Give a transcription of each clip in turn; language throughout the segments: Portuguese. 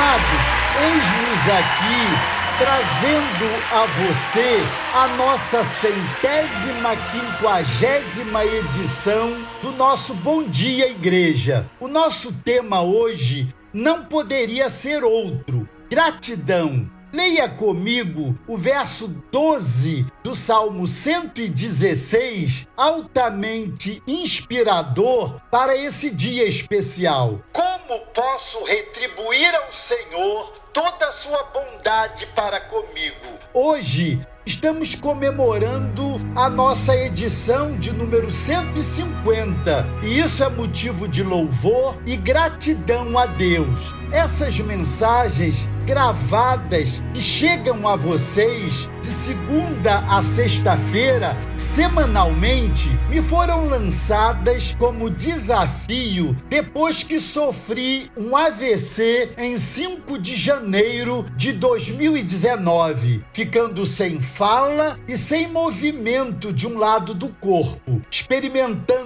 Amados, eis-nos aqui trazendo a você a nossa centésima quinquagésima edição do nosso Bom Dia Igreja. O nosso tema hoje não poderia ser outro: gratidão. Leia comigo o verso 12 do Salmo 116, altamente inspirador para esse dia especial. Como posso retribuir ao Senhor toda a sua bondade para comigo? Hoje estamos comemorando a nossa edição de número 150 e isso é motivo de louvor e gratidão a Deus. Essas mensagens gravadas que chegam a vocês de segunda a sexta-feira, semanalmente, me foram lançadas como desafio depois que sofri um AVC em 5 de janeiro de 2019, ficando sem fala e sem movimento de um lado do corpo, experimentando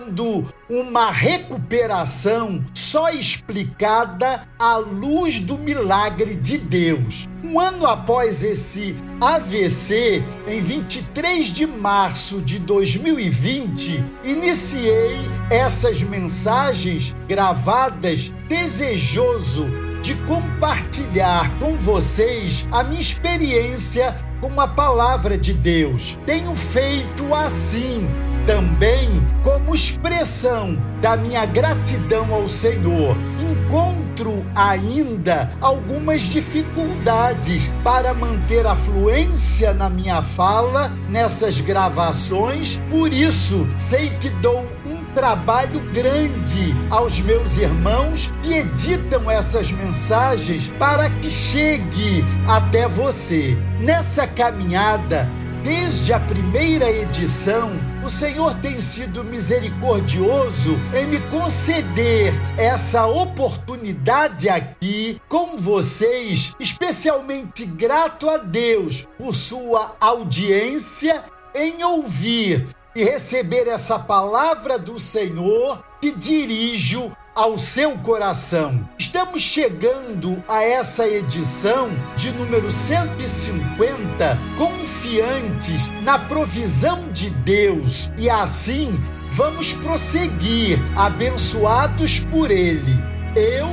uma recuperação só explicada à luz do milagre de Deus. Um ano após esse AVC, em 23 de março de 2020, iniciei essas mensagens gravadas desejoso de compartilhar com vocês a minha experiência com a palavra de Deus. Tenho feito assim também como expressão da minha gratidão ao Senhor. Encontro ainda algumas dificuldades para manter a fluência na minha fala nessas gravações, por isso sei que dou um trabalho grande aos meus irmãos que editam essas mensagens para que chegue até você. Nessa caminhada, Desde a primeira edição, o Senhor tem sido misericordioso em me conceder essa oportunidade aqui com vocês, especialmente grato a Deus por sua audiência em ouvir e receber essa palavra do Senhor que dirijo ao seu coração. Estamos chegando a essa edição de número 150 confiantes na provisão de Deus e assim vamos prosseguir abençoados por Ele. Eu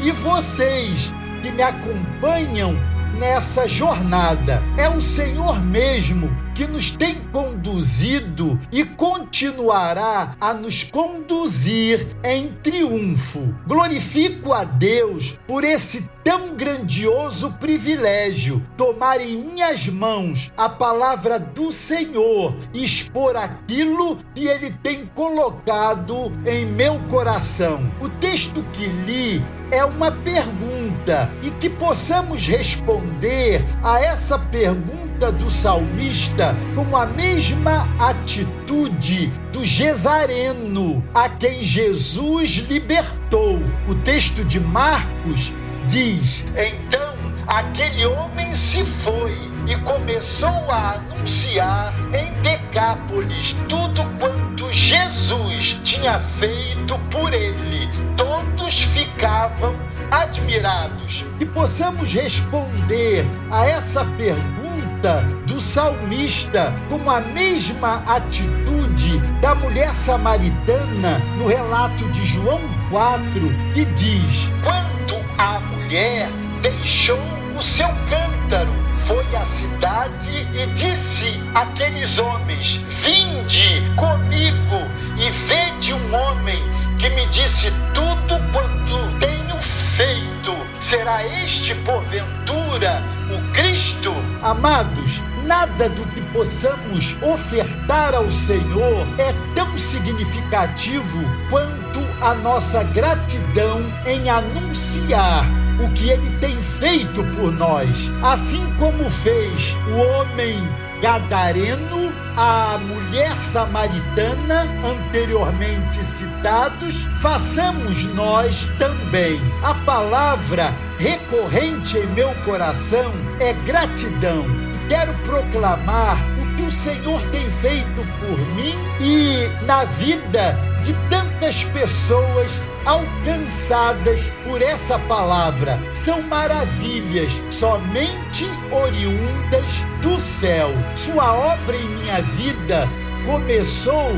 e vocês que me acompanham nessa jornada. É o Senhor mesmo que nos tem conduzido e continuará a nos conduzir em triunfo. Glorifico a Deus por esse tão grandioso privilégio tomar em minhas mãos a palavra do Senhor e expor aquilo que ele tem colocado em meu coração. O texto que li é uma pergunta e que possamos responder a essa pergunta do salmista com a mesma atitude do Gesareno, a quem Jesus libertou. O texto de Marcos diz: Então aquele homem se foi e começou a anunciar em Decápolis tudo quanto Jesus tinha feito por ele. Todos ficavam admirados. E possamos responder a essa pergunta do salmista com a mesma atitude da mulher samaritana no relato de João 4, que diz: Quando a mulher deixou o seu cântaro, foi à cidade e disse àqueles homens: Vinde comigo e vede um homem que me disse tudo quanto feito. Será este, porventura, o Cristo? Amados, nada do que possamos ofertar ao Senhor é tão significativo quanto a nossa gratidão em anunciar o que ele tem feito por nós, assim como fez o homem gadareno, a mulher samaritana, anteriormente citados, façamos nós também. A palavra recorrente em meu coração é gratidão. Quero proclamar o que o Senhor tem feito por mim e na vida de tantas pessoas alcançadas por essa palavra. São maravilhas somente oriundas do céu. Sua obra em minha vida começou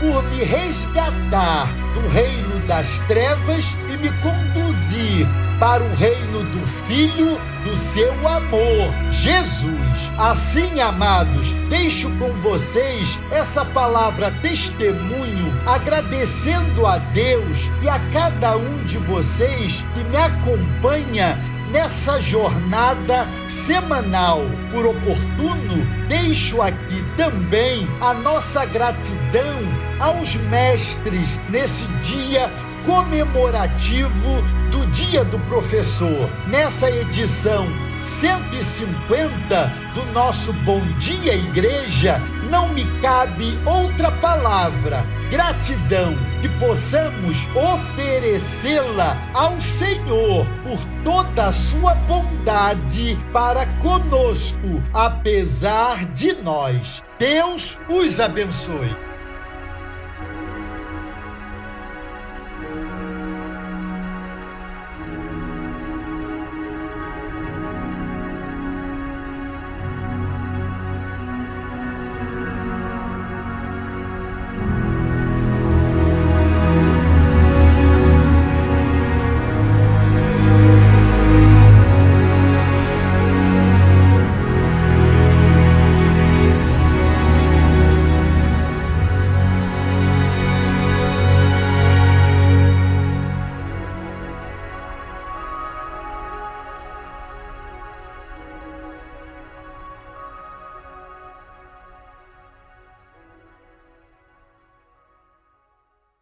por me resgatar do reino das trevas e me conduzir para o reino do Filho do seu amor, Jesus. Assim, amados, deixo com vocês essa palavra testemunho, agradecendo a Deus e a cada um de vocês que me acompanha nessa jornada semanal. Por oportuno, deixo aqui também a nossa gratidão aos mestres nesse dia comemorativo do Dia do Professor. Nessa edição 150 do nosso Bom Dia Igreja, não me cabe outra palavra, gratidão, que possamos oferecê-la ao Senhor por toda a sua bondade para conosco, apesar de nós. Deus os abençoe.